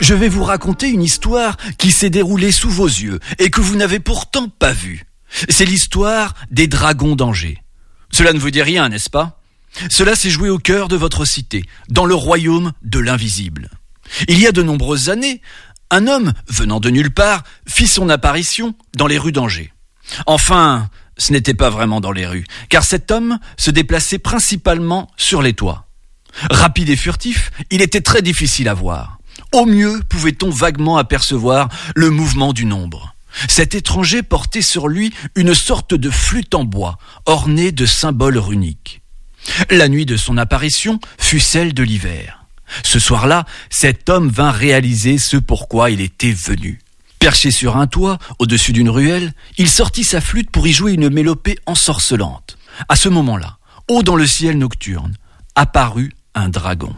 Je vais vous raconter une histoire qui s'est déroulée sous vos yeux et que vous n'avez pourtant pas vue. C'est l'histoire des dragons d'Angers. Cela ne vous dit rien, n'est-ce pas? Cela s'est joué au cœur de votre cité, dans le royaume de l'invisible. Il y a de nombreuses années, un homme, venant de nulle part, fit son apparition dans les rues d'Angers. Enfin, ce n'était pas vraiment dans les rues, car cet homme se déplaçait principalement sur les toits. Rapide et furtif, il était très difficile à voir. Au mieux pouvait-on vaguement apercevoir le mouvement du nombre. Cet étranger portait sur lui une sorte de flûte en bois, ornée de symboles runiques. La nuit de son apparition fut celle de l'hiver. Ce soir-là, cet homme vint réaliser ce pourquoi il était venu. Perché sur un toit, au-dessus d'une ruelle, il sortit sa flûte pour y jouer une mélopée ensorcelante. À ce moment-là, haut dans le ciel nocturne, apparut un dragon.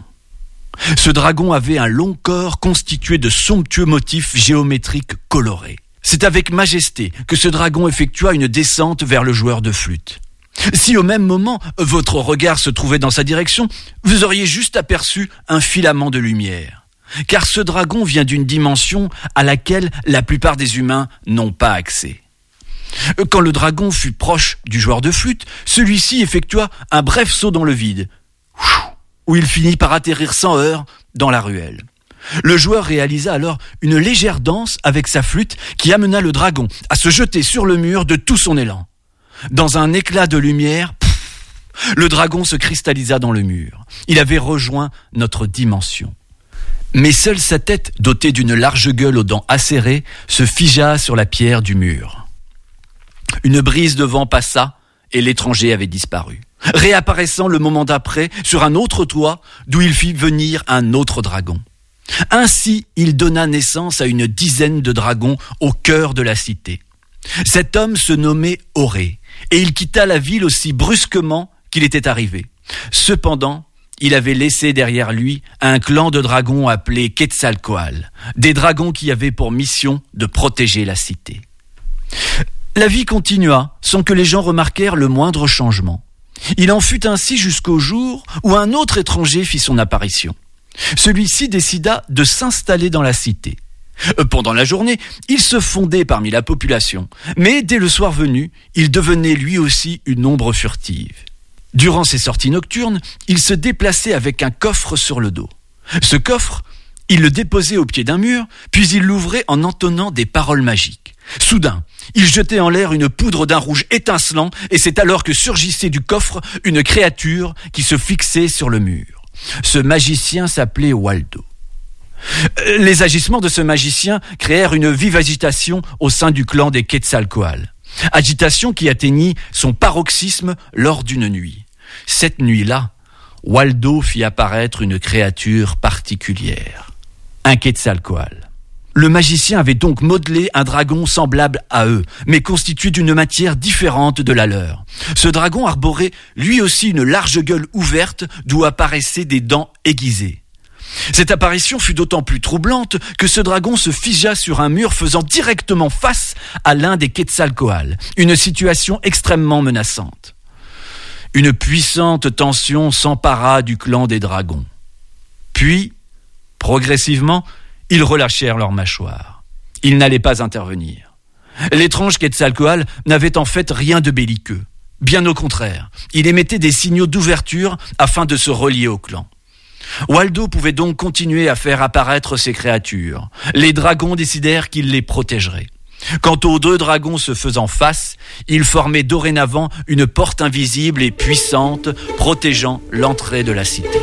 Ce dragon avait un long corps constitué de somptueux motifs géométriques colorés. C'est avec majesté que ce dragon effectua une descente vers le joueur de flûte. Si au même moment votre regard se trouvait dans sa direction, vous auriez juste aperçu un filament de lumière. Car ce dragon vient d'une dimension à laquelle la plupart des humains n'ont pas accès. Quand le dragon fut proche du joueur de flûte, celui-ci effectua un bref saut dans le vide, où il finit par atterrir sans heurts dans la ruelle. Le joueur réalisa alors une légère danse avec sa flûte qui amena le dragon à se jeter sur le mur de tout son élan. Dans un éclat de lumière, pff, le dragon se cristallisa dans le mur. Il avait rejoint notre dimension. Mais seule sa tête, dotée d'une large gueule aux dents acérées, se figea sur la pierre du mur. Une brise de vent passa et l'étranger avait disparu, réapparaissant le moment d'après sur un autre toit d'où il fit venir un autre dragon. Ainsi, il donna naissance à une dizaine de dragons au cœur de la cité. Cet homme se nommait Auré, et il quitta la ville aussi brusquement qu'il était arrivé. Cependant, il avait laissé derrière lui un clan de dragons appelé Quetzalcoatl, des dragons qui avaient pour mission de protéger la cité. La vie continua sans que les gens remarquèrent le moindre changement. Il en fut ainsi jusqu'au jour où un autre étranger fit son apparition. Celui-ci décida de s'installer dans la cité. Euh, Pendant la journée, il se fondait parmi la population, mais dès le soir venu, il devenait lui aussi une ombre furtive. Durant ses sorties nocturnes, il se déplaçait avec un coffre sur le dos. Ce coffre, il le déposait au pied d'un mur, puis il l'ouvrait en entonnant des paroles magiques. Soudain, il jetait en l'air une poudre d'un rouge étincelant, et c'est alors que surgissait du coffre une créature qui se fixait sur le mur. Ce magicien s'appelait Waldo. Euh, Les agissements de ce magicien créèrent une vive agitation au sein du clan des Quetzalcoatl. Agitation qui atteignit son paroxysme lors d'une nuit. Cette nuit-là, Waldo fit apparaître une créature particulière. Un Quetzalcoatl. Le magicien avait donc modelé un dragon semblable à eux, mais constitué d'une matière différente de la leur. Ce dragon arborait lui aussi une large gueule ouverte d'où apparaissaient des dents aiguisées. Cette apparition fut d'autant plus troublante que ce dragon se figea sur un mur faisant directement face à l'un des Quetzalcoatl, une situation extrêmement menaçante. Une puissante tension s'empara du clan des dragons. Puis, progressivement, ils relâchèrent leurs mâchoires. Ils n'allaient pas intervenir. L'étrange Quetzalcoatl n'avait en fait rien de belliqueux. Bien au contraire, il émettait des signaux d'ouverture afin de se relier au clan. Waldo pouvait donc continuer à faire apparaître ces créatures. Les dragons décidèrent qu'il les protégerait. Quant aux deux dragons se faisant face, ils formaient dorénavant une porte invisible et puissante protégeant l'entrée de la cité.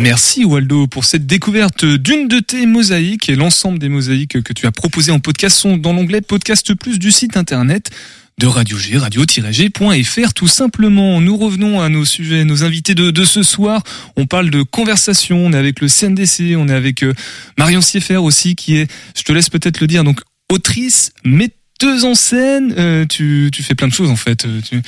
Merci Waldo pour cette découverte d'une de tes mosaïques et l'ensemble des mosaïques que tu as proposées en podcast sont dans l'onglet Podcast Plus du site internet de Radio G, radio-g.fr tout simplement. Nous revenons à nos sujets, nos invités de, de, ce soir. On parle de conversation, on est avec le CNDC, on est avec euh, Marion Sieffer aussi qui est, je te laisse peut-être le dire, donc autrice, metteuse en scène, euh, tu, tu fais plein de choses en fait. euh, Tu...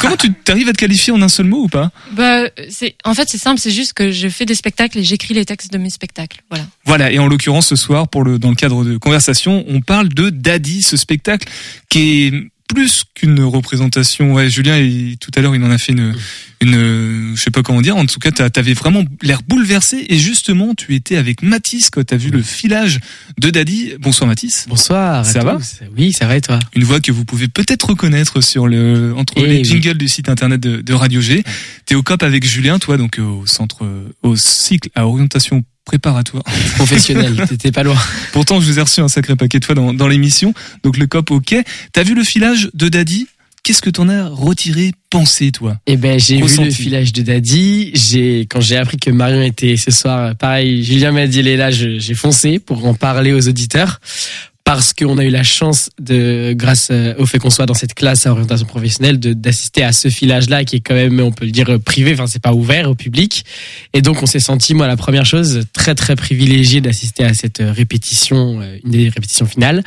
Comment tu arrives à te qualifier en un seul mot ou pas? Bah, c'est en fait c'est simple, c'est juste que je fais des spectacles et j'écris les textes de mes spectacles. Voilà. Voilà, et en l'occurrence ce soir, pour le dans le cadre de conversation, on parle de Daddy, ce spectacle qui est plus qu'une représentation. Ouais, Julien, il- tout à l'heure, il en a fait une, une, je sais pas comment dire. En tout cas, t'avais vraiment l'air bouleversé. Et justement, tu étais avec Mathis quand t'as vu le filage de Daddy. Bonsoir Mathis. Bonsoir. Ça va tous. Oui, ça va et toi? Une voix que vous pouvez peut-être reconnaître sur le entre Eh les oui. jingles du site internet de, de Radio G. T'es au COP avec Julien, toi, donc euh, au centre, euh, au cycle à orientation préparatoire. (laughs) Professionnel, t'étais pas loin. Pourtant, je vous ai reçu un sacré paquet de fois dans, dans l'émission. Donc le COP, ok. T'as vu le filage de Daddy Qu'est-ce que t'en as retiré, pensé, toi? Eh ben, j'ai vu le filage de Daddy. J'ai, quand j'ai appris que Marion était ce soir, pareil, Julien m'a dit, il est là, j'ai foncé pour en parler aux auditeurs. Parce qu'on a eu la chance de, grâce euh, au fait qu'on soit dans cette classe à orientation professionnelle, d'assister à ce filage-là qui est quand même, on peut le dire, privé. Enfin, c'est pas ouvert au public. Et donc, on s'est senti, moi, la première chose, très, très privilégié d'assister à cette euh, répétition, euh, une des répétitions finales.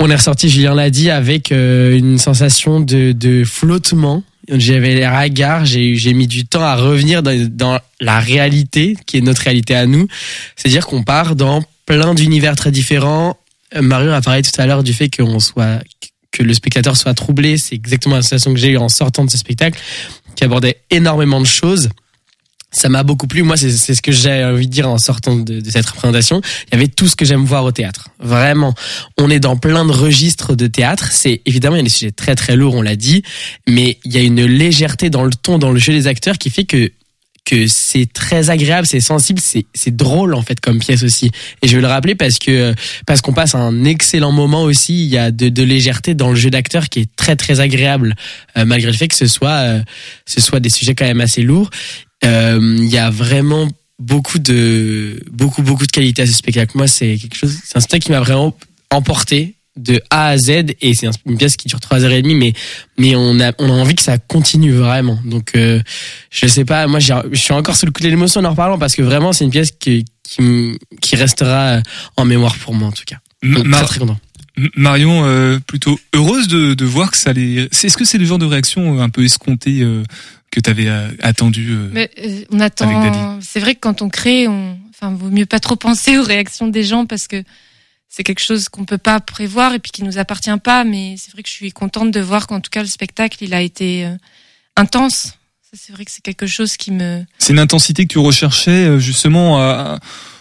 On est ressorti, Julien l'a dit, avec une sensation de, de flottement. J'avais l'air hagard, j'ai mis du temps à revenir dans la réalité, qui est notre réalité à nous. C'est-à-dire qu'on part dans plein d'univers très différents. Marion a parlé tout à l'heure du fait qu'on soit que le spectateur soit troublé. C'est exactement la sensation que j'ai eue en sortant de ce spectacle, qui abordait énormément de choses. Ça m'a beaucoup plu. Moi, c'est c'est ce que j'ai envie de dire en sortant de, de cette représentation. Il y avait tout ce que j'aime voir au théâtre. Vraiment. On est dans plein de registres de théâtre. C'est évidemment, il y a des sujets très très lourds, on l'a dit, mais il y a une légèreté dans le ton, dans le jeu des acteurs qui fait que que c'est très agréable, c'est sensible, c'est c'est drôle en fait comme pièce aussi. Et je veux le rappeler parce que parce qu'on passe un excellent moment aussi. Il y a de, de légèreté dans le jeu d'acteur qui est très très agréable euh, malgré le fait que ce soit euh, ce soit des sujets quand même assez lourds. Euh, Il y a vraiment beaucoup de beaucoup beaucoup de qualité à ce spectacle. Moi, c'est quelque chose, c'est un spectacle qui m'a vraiment emporté de A à Z et c'est un- une pièce qui dure trois heures et demie mais mais on a on a envie que ça continue vraiment donc euh, je sais pas moi j'ai- je suis encore sous le coup de l'émotion en en reparlant parce que vraiment c'est une pièce qui qui, me- qui restera en mémoire pour moi en tout cas donc, Mar- très très content Marion, euh, plutôt heureuse de, de voir que ça allait. c'est- Est-ce que c'est le genre de réaction euh, un peu escomptée euh, que t'avais euh, attendu euh, Mais euh, on Avec attend. C'est vrai que quand on crée, on, enfin, vaut mieux pas trop penser aux réactions des gens parce que c'est quelque chose qu'on peut pas prévoir et puis qui nous appartient pas. Mais c'est vrai que je suis contente de voir qu'en tout cas le spectacle, il a été euh, intense. C'est vrai que c'est quelque chose qui me. C'est une intensité que tu recherchais euh, justement, à-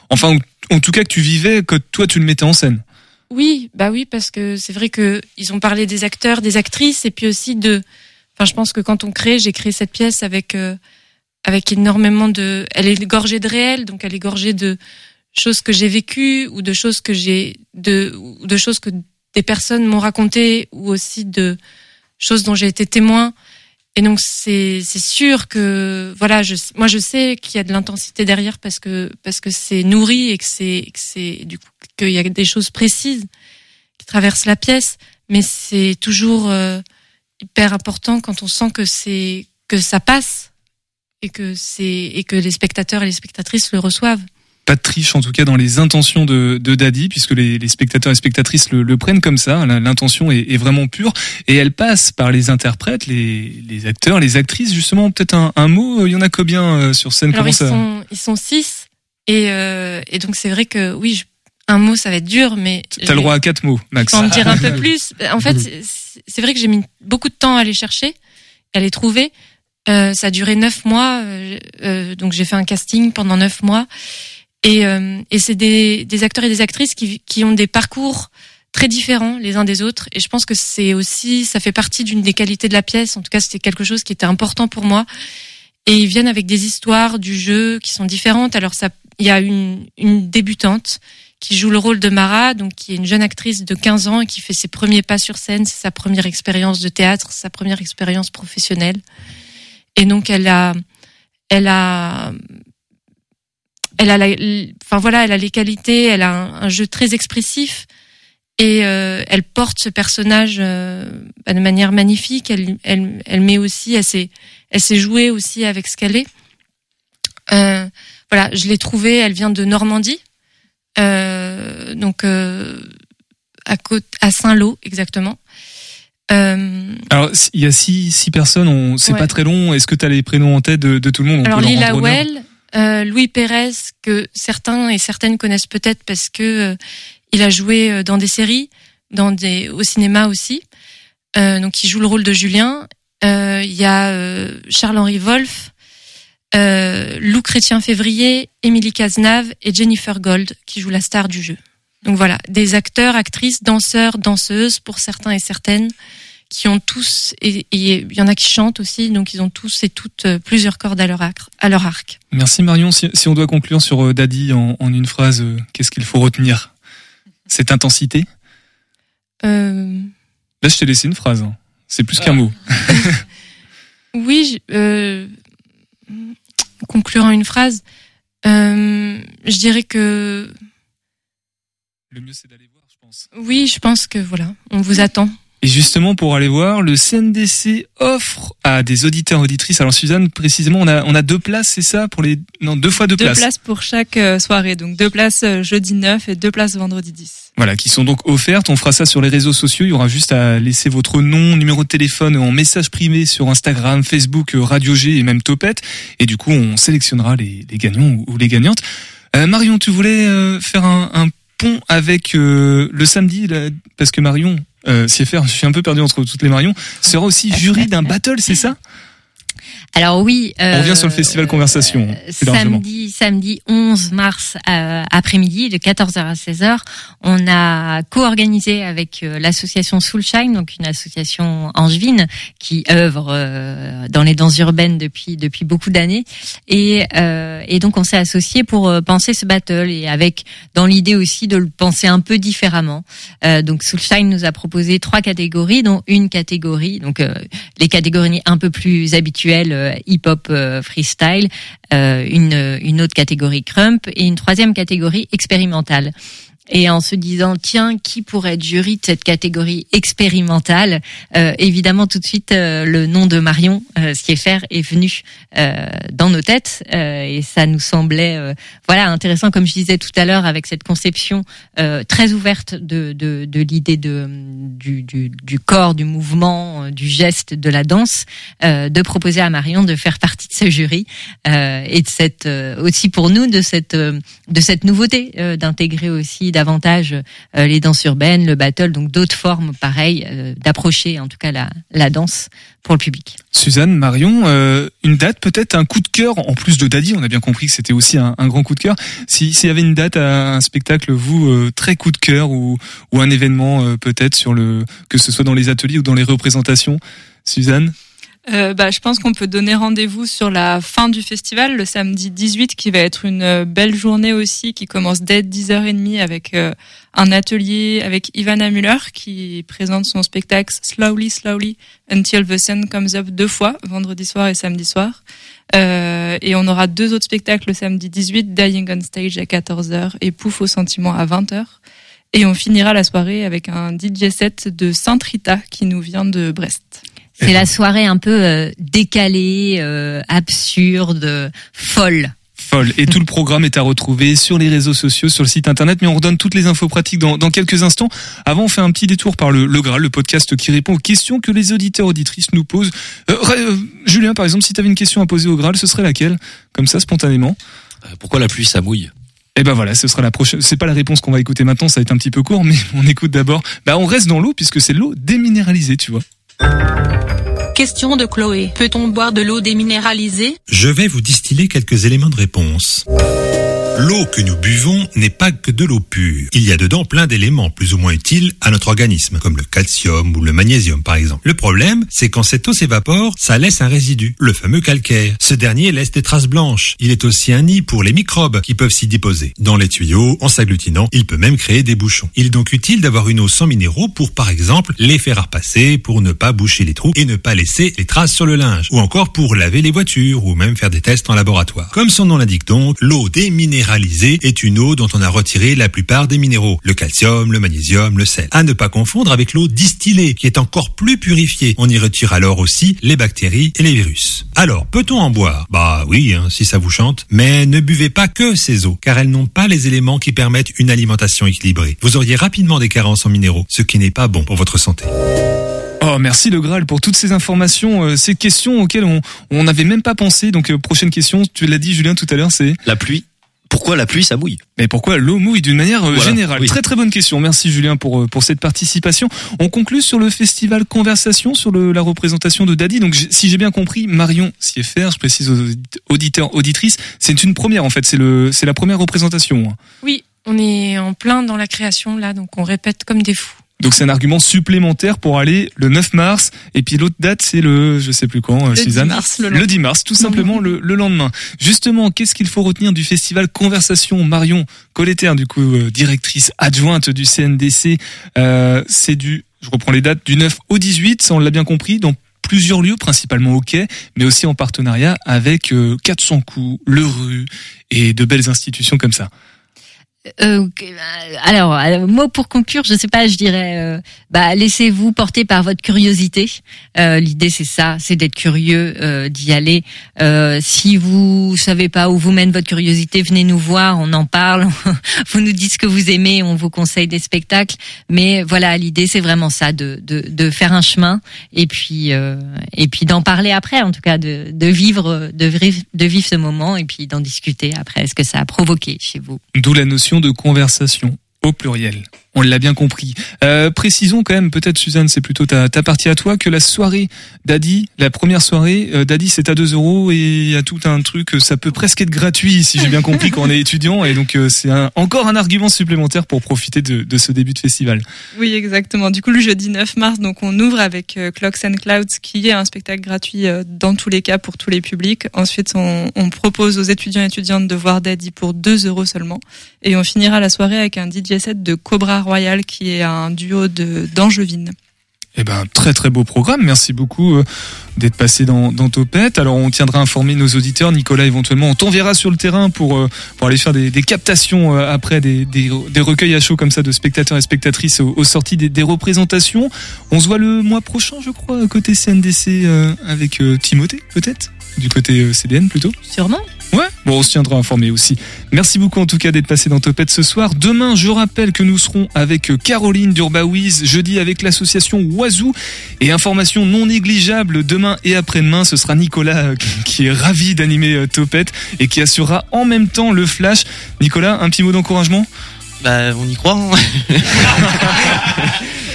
enfin, en tout cas que tu vivais, que toi tu le mettais en scène. Oui, bah oui, parce que c'est vrai que ils ont parlé des acteurs, des actrices, et puis aussi de. Enfin, je pense que quand on crée, j'ai créé cette pièce avec euh, avec énormément de. Elle est gorgée de réel, donc elle est gorgée de choses que j'ai vécues ou de choses que j'ai de ou de choses que des personnes m'ont racontées ou aussi de choses dont j'ai été témoin. Et donc c'est c'est sûr que voilà, je moi je sais qu'il y a de l'intensité derrière parce que parce que c'est nourri et que c'est que c'est du coup qu'il y a des choses précises qui traversent la pièce, mais c'est toujours euh, hyper important quand on sent que c'est que ça passe et que c'est et que les spectateurs et les spectatrices le reçoivent. Pas de triche en tout cas dans les intentions de, de Daddy, puisque les, les spectateurs et spectatrices le, le prennent comme ça. L'intention est, est vraiment pure et elle passe par les interprètes, les, les acteurs, les actrices. Justement, peut-être un, un mot. Il y en a combien euh, sur scène Alors Comment ils ça sont ils sont six et euh, et donc c'est vrai que oui je- un mot ça va être dur mais T'as le droit à quatre mots, Max. Je peux en dire un (laughs) peu plus. En fait, c'est- vrai que j'ai mis beaucoup de temps à les chercher, à les trouver. Euh, ça a duré neuf mois, euh, euh, donc j'ai fait un casting pendant neuf mois. Et, euh, et c'est des, des acteurs et des actrices qui, qui ont des parcours très différents les uns des autres. Et je pense que c'est aussi, ça fait partie d'une des qualités de la pièce. En tout cas, c'était quelque chose qui était important pour moi. Et ils viennent avec des histoires du jeu qui sont différentes. Alors il y a une, une débutante qui joue le rôle de Mara, donc qui est une jeune actrice de 15 ans et qui fait ses premiers pas sur scène, c'est sa première expérience de théâtre, sa première expérience professionnelle. Et donc elle a, elle a, elle a, la, enfin voilà, elle a les qualités, elle a un, un jeu très expressif et euh, elle porte ce personnage euh, bah, de manière magnifique. Elle, elle, elle met aussi, elle s'est, elle s'est jouée aussi avec ce qu'elle est. Euh, voilà, je l'ai trouvée. Elle vient de Normandie, euh, donc euh, à côte, à Saint-Lô exactement. Euh, Alors, il y a six, six personnes, on, c'est Ouais. pas très long. Est-ce que tu as les prénoms en tête de, de tout le monde? On alors Lila Well, euh, Louis Pérez que certains et certaines connaissent peut-être parce que euh, il a joué euh, dans des séries, dans des au cinéma aussi. Euh, donc il joue le rôle de Julien. Euh, Il y a Charles-Henri Wolff, Lou Chrétien Février, Émilie Cazenave et Jennifer Gold qui jouent la star du jeu. Donc voilà, des acteurs, actrices, danseurs, danseuses pour certains et certaines qui ont tous et il y en a qui chantent aussi, donc ils ont tous et toutes euh, plusieurs cordes à leur arc. À leur arc. Merci Marion. Si, si on doit conclure sur euh, Daddy en, en une phrase, euh, qu'est-ce qu'il faut retenir? Cette intensité? Euh, Là, je t'ai laissé une phrase. hein. C'est plus qu'un mot. (laughs) oui, euh, conclure en une phrase, euh, je dirais que Le mieux, c'est d'aller voir, je pense. oui, je pense que voilà, on vous attend. Et justement, pour aller voir, le CNDC offre à des auditeurs auditrices. Alors Suzanne, précisément, on a on a deux places, c'est ça pour les non deux fois deux, Deux places. places pour chaque euh, soirée, donc deux places euh, jeudi 9 et deux places vendredi 10. Voilà, qui sont donc offertes. On fera ça sur les réseaux sociaux. Il y aura juste à laisser votre nom, numéro de téléphone en message privé sur Instagram, Facebook, euh, Radio G et même Topette. Et du coup, on sélectionnera les, les gagnants ou, ou les gagnantes. Euh, Marion, tu voulais euh, faire un, un pont avec euh, le samedi, là, parce que Marion, euh, CFR, je suis un peu perdu entre toutes les Marion, sera aussi jury d'un battle, c'est ça? Alors oui. On revient sur le festival Conversation. largement. Samedi, samedi 11 mars euh, après-midi, de 14h à 16h, on a co-organisé avec euh, l'association Soulshine, donc une association angevine qui œuvre euh, dans les danses urbaines depuis depuis beaucoup d'années, et euh, et donc on s'est associé pour euh, penser ce battle et avec dans l'idée aussi de le penser un peu différemment. Euh, donc Soulshine nous a proposé trois catégories, dont une catégorie, donc euh, les catégories un peu plus habituelles, euh, hip-hop euh, freestyle, euh, une, une autre catégorie crump et une troisième catégorie expérimentale. Et en se disant, tiens, qui pourrait être jury de cette catégorie expérimentale Euh, Évidemment, tout de suite, euh, le nom de Marion euh, Sieffer est venu euh, dans nos têtes. Euh, et ça nous semblait, euh, voilà, intéressant, comme je disais tout à l'heure, avec cette conception très ouverte de, de, de l'idée de du, du, du corps, du mouvement, du geste, de la danse, de proposer à Marion de faire partie de ce jury et de cette aussi pour nous de cette de cette nouveauté d'intégrer aussi davantage euh, les danses urbaines, le battle, donc d'autres formes pareilles euh, d'approcher en tout cas la la danse pour le public. Suzanne, Marion, euh, une date peut-être, un coup de cœur, en plus de Daddy, on a bien compris que c'était aussi un, un grand coup de cœur. Si- S'il y avait une date, à un spectacle, vous, très coup de cœur, ou, ou un événement peut-être sur le, que ce soit dans les ateliers ou dans les représentations, Suzanne? Euh, bah, je pense qu'on peut donner rendez-vous sur la fin du festival, le samedi 18, qui va être une euh, belle journée aussi, qui commence dès 10h30 avec euh, un atelier avec Ivana Müller qui présente son spectacle Slowly, Slowly Until the Sun Comes Up deux fois, vendredi soir et samedi soir. Euh, et on aura deux autres spectacles le samedi 18, Dying on Stage à 14h et Pouf au sentiment à 20h. Et on finira la soirée avec un DJ set de Sainte Rita qui nous vient de Brest. C'est la soirée un peu euh, décalée, euh, absurde, folle. Folle. Et tout le programme est à retrouver sur les réseaux sociaux, sur le site internet, mais on redonne toutes les infos pratiques dans, dans quelques instants. Avant, on fait un petit détour par le, le Graal, le podcast qui répond aux questions que les auditeurs auditrices nous posent. Euh, euh, Julien, par exemple, si tu avais une question à poser au Graal, ce serait laquelle? Comme ça, spontanément. Euh, Pourquoi la pluie ça mouille? Eh ben voilà, ce sera la prochaine. C'est pas la réponse qu'on va écouter maintenant, ça va être un petit peu court, (laughs) mais on écoute d'abord. Bah, on reste dans l'eau puisque c'est de l'eau déminéralisée, tu vois. Question de Chloé. Peut-on boire de l'eau déminéralisée? Je vais vous distiller quelques éléments de réponse. L'eau que nous buvons n'est pas que de l'eau pure. Il y a dedans plein d'éléments plus ou moins utiles à notre organisme, comme le calcium ou le magnésium par exemple. Le problème, c'est quand cette eau s'évapore, ça laisse un résidu, le fameux calcaire. Ce dernier laisse des traces blanches. Il est aussi un nid pour les microbes qui peuvent s'y déposer. Dans les tuyaux, en s'agglutinant, il peut même créer des bouchons. Il est donc utile d'avoir une eau sans minéraux pour par exemple les faire repasser, pour ne pas boucher les trous et ne pas laisser les traces sur le linge, ou encore pour laver les voitures ou même faire des tests en laboratoire. Comme son nom l'indique donc, l'eau déminéralisée est une eau dont on a retiré la plupart des minéraux, le calcium, le magnésium, le sel. À ne pas confondre avec l'eau distillée, qui est encore plus purifiée. On y retire alors aussi les bactéries et les virus. Alors, peut-on en boire? Bah oui, hein, si ça vous chante. Mais ne buvez pas que ces eaux, car elles n'ont pas les éléments qui permettent une alimentation équilibrée. Vous auriez rapidement des carences en minéraux, ce qui n'est pas bon pour votre santé. Oh, merci le Graal pour toutes ces informations, euh, ces questions auxquelles on on n'avait même pas pensé. Donc euh, prochaine question, tu l'as dit Julien tout à l'heure, c'est La pluie. Pourquoi la pluie ça mouille mais pourquoi l'eau mouille d'une manière euh, Voilà, générale oui. Très très bonne question. Merci Julien pour euh, pour cette participation. On conclut sur le festival Conversation sur le, la représentation de Daddy. Donc si j'ai bien compris, Marion Sieffer, je précise aux audit- auditeurs auditrices, c'est une première en fait. C'est le c'est la première représentation. hein. Oui, on est en plein dans la création là, donc on répète comme des fous. Donc c'est un argument supplémentaire pour aller le 9 mars et puis l'autre date c'est le je sais plus quand euh, Le 10 Suzanne mars, le le lendemain. 10 mars tout simplement le, le lendemain. Justement, qu'est-ce qu'il faut retenir du festival Conversation Marion Colletter du coup euh, directrice adjointe du CNDC euh, c'est du je reprends les dates du 9 au 18, ça on l'a bien compris dans plusieurs lieux, principalement au quai, mais aussi en partenariat avec euh, 400 coups, le rue et de belles institutions comme ça. Euh, euh, alors, euh, mot pour conclure, je sais pas, je dirais, euh, bah, laissez-vous porter par votre curiosité. Euh, L'idée, c'est ça, c'est d'être curieux, euh, d'y aller. Euh, si vous savez pas où vous mène votre curiosité, venez nous voir, on en parle, (laughs) vous nous dites ce que vous aimez, on vous conseille des spectacles. Mais voilà, l'idée, c'est vraiment ça, de, de, de faire un chemin et puis et puis d'en parler après, en tout cas, de, de vivre, de vivre, de vivre ce moment et puis d'en discuter après, ce que ça a provoqué chez vous. D'où la notion de conversation au pluriel. On l'a bien compris. Euh, précisons quand même, peut-être Suzanne, c'est plutôt ta, ta partie à toi, que la soirée d'Adi, la première soirée euh, d'Adi, c'est à 2 euros et il y a tout un truc, euh, ça peut presque être gratuit si j'ai bien compris quand on est étudiant et donc euh, c'est un- encore un argument supplémentaire pour profiter de, de ce début de festival. Oui, exactement. Du coup, le jeudi 9 mars, donc on ouvre avec euh, Clocks and Clouds, qui est un spectacle gratuit euh, dans tous les cas pour tous les publics. Ensuite, on, on propose aux étudiants et étudiantes de voir Daddy pour 2 euros seulement. Et on finira la soirée avec un DJ set de Cobra Royal, qui est un duo de d'Angevine. Eh ben, très très beau programme. Merci beaucoup euh, d'être passé dans, dans Topette. Alors, on tiendra à informer nos auditeurs. Nicolas, éventuellement, on t'enverra sur le terrain pour, euh, pour aller faire des, des captations euh, après des, des, des recueils à chaud comme ça de spectateurs et spectatrices aux, aux sorties des, des représentations. On se voit le mois prochain, je crois, côté CNDC euh, avec euh, Timothée, peut-être? Du côté euh, CDN plutôt? Sûrement. Ouais, bon, on se tiendra informé aussi. Merci beaucoup en tout cas d'être passé dans Topette ce soir. Demain, je rappelle que nous serons avec euh, Caroline d'Urbawiz, jeudi avec l'association Oiseau. Et information non négligeable, demain et après-demain, ce sera Nicolas euh, qui est ravi d'animer euh, Topette et qui assurera en même temps le flash. Nicolas, un petit mot d'encouragement? Bah, on y croit. hein. (laughs)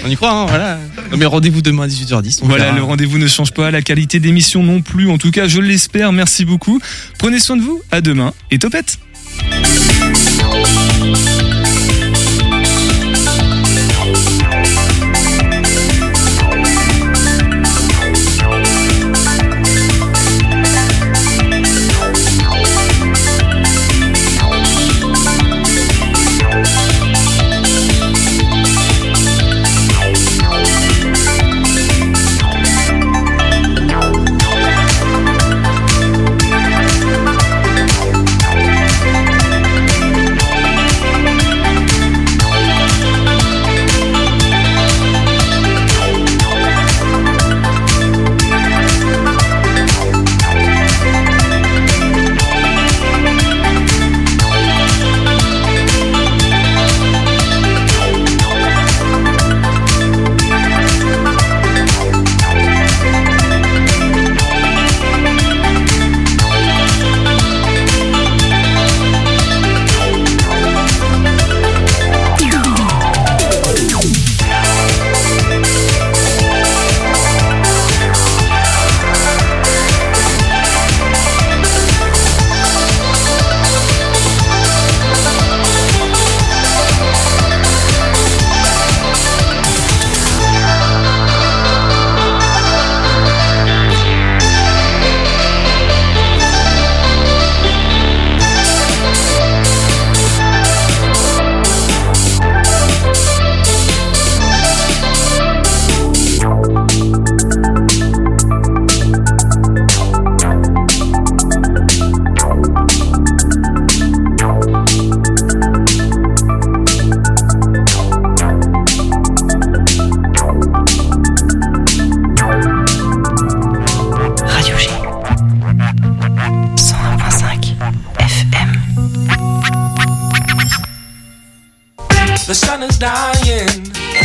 on y croit, hein, voilà. Non, mais rendez-vous demain à 18h10. on Voilà, verra. le rendez-vous ne change pas, la qualité d'émission non plus. En tout cas, je l'espère. Merci beaucoup. Prenez soin de vous. À demain et Topette.